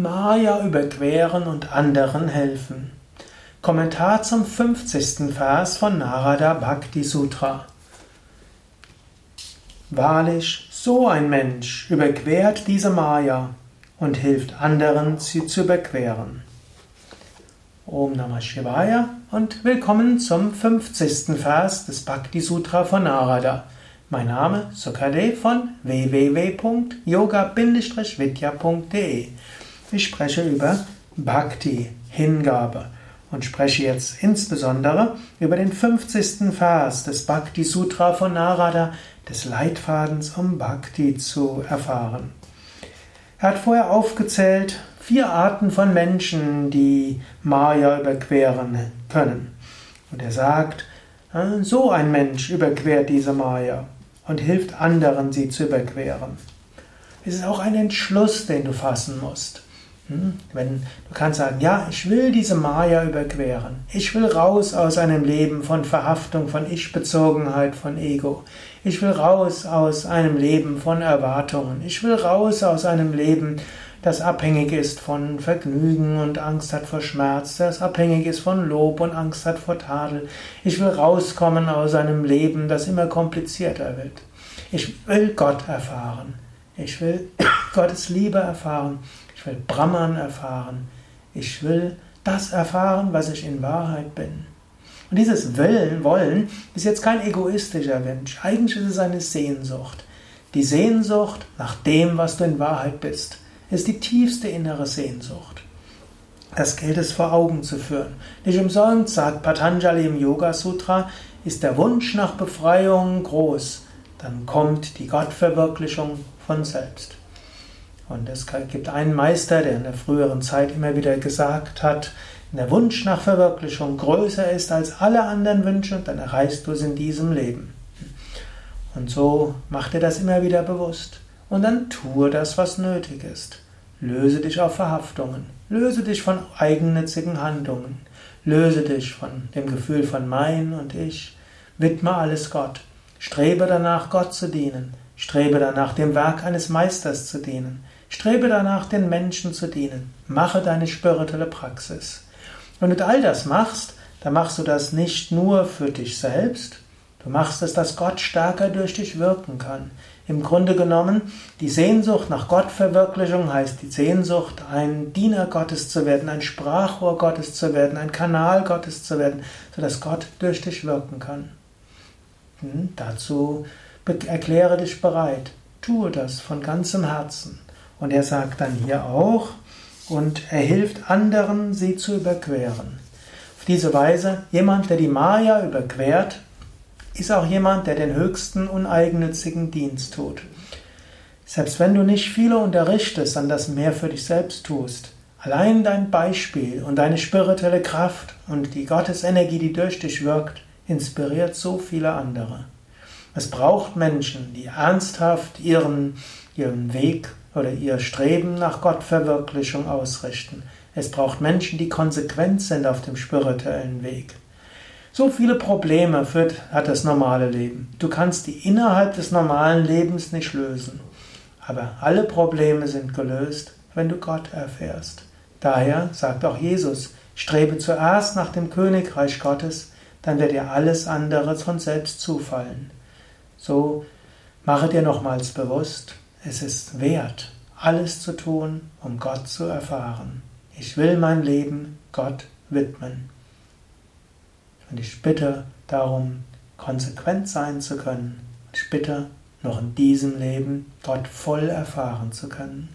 Maya überqueren und anderen helfen. Kommentar zum 50. Vers von Narada Bhakti Sutra. Wahrlich, so ein Mensch überquert diese Maya und hilft anderen, sie zu überqueren. Om Namah Shivaya und willkommen zum 50. Vers des Bhakti Sutra von Narada. Mein Name Sukadev von www.yoga-vidya.de ich spreche über Bhakti, Hingabe und spreche jetzt insbesondere über den 50. Vers des Bhakti Sutra von Narada, des Leitfadens, um Bhakti zu erfahren. Er hat vorher aufgezählt vier Arten von Menschen, die Maya überqueren können. Und er sagt, äh, so ein Mensch überquert diese Maya und hilft anderen, sie zu überqueren. Es ist auch ein Entschluss, den du fassen musst. Hm? Wenn, du kannst sagen, ja, ich will diese Maya überqueren. Ich will raus aus einem Leben von Verhaftung, von Ich-Bezogenheit, von Ego. Ich will raus aus einem Leben von Erwartungen. Ich will raus aus einem Leben, das abhängig ist von Vergnügen und Angst hat vor Schmerz, das abhängig ist von Lob und Angst hat vor Tadel. Ich will rauskommen aus einem Leben, das immer komplizierter wird. Ich will Gott erfahren. Ich will Gottes Liebe erfahren. Ich will Brahman erfahren. Ich will das erfahren, was ich in Wahrheit bin. Und dieses Willen, Wollen ist jetzt kein egoistischer Wunsch. Eigentlich ist es eine Sehnsucht. Die Sehnsucht nach dem, was du in Wahrheit bist, ist die tiefste innere Sehnsucht. Das gilt es vor Augen zu führen. Nicht umsonst sagt Patanjali im Yoga Sutra, ist der Wunsch nach Befreiung groß, dann kommt die Gottverwirklichung von selbst. Und es gibt einen Meister, der in der früheren Zeit immer wieder gesagt hat, wenn der Wunsch nach Verwirklichung größer ist als alle anderen Wünsche, dann erreichst du es in diesem Leben. Und so mach dir das immer wieder bewusst. Und dann tue das, was nötig ist. Löse dich auf Verhaftungen. Löse dich von eigennützigen Handlungen. Löse dich von dem Gefühl von mein und ich. Widme alles Gott. Strebe danach, Gott zu dienen. Strebe danach, dem Werk eines Meisters zu dienen. Strebe danach, den Menschen zu dienen. Mache deine spirituelle Praxis. Wenn du all das machst, dann machst du das nicht nur für dich selbst, du machst es, dass Gott stärker durch dich wirken kann. Im Grunde genommen, die Sehnsucht nach Gottverwirklichung heißt die Sehnsucht, ein Diener Gottes zu werden, ein Sprachrohr Gottes zu werden, ein Kanal Gottes zu werden, sodass Gott durch dich wirken kann. Hm, dazu erkläre dich bereit. Tue das von ganzem Herzen. Und er sagt dann hier auch, und er hilft anderen, sie zu überqueren. Auf diese Weise, jemand, der die Maya überquert, ist auch jemand, der den höchsten uneigennützigen Dienst tut. Selbst wenn du nicht viele unterrichtest, sondern das mehr für dich selbst tust, allein dein Beispiel und deine spirituelle Kraft und die Gottesenergie, die durch dich wirkt, inspiriert so viele andere. Es braucht Menschen, die ernsthaft ihren, ihren Weg oder ihr Streben nach Gottverwirklichung ausrichten. Es braucht Menschen, die konsequent sind auf dem spirituellen Weg. So viele Probleme führt, hat das normale Leben. Du kannst die innerhalb des normalen Lebens nicht lösen. Aber alle Probleme sind gelöst, wenn du Gott erfährst. Daher sagt auch Jesus, strebe zuerst nach dem Königreich Gottes, dann wird dir alles andere von selbst zufallen. So mache dir nochmals bewusst, es ist wert, alles zu tun, um Gott zu erfahren. Ich will mein Leben Gott widmen. Und ich bitte darum, konsequent sein zu können. Ich bitte, noch in diesem Leben Gott voll erfahren zu können.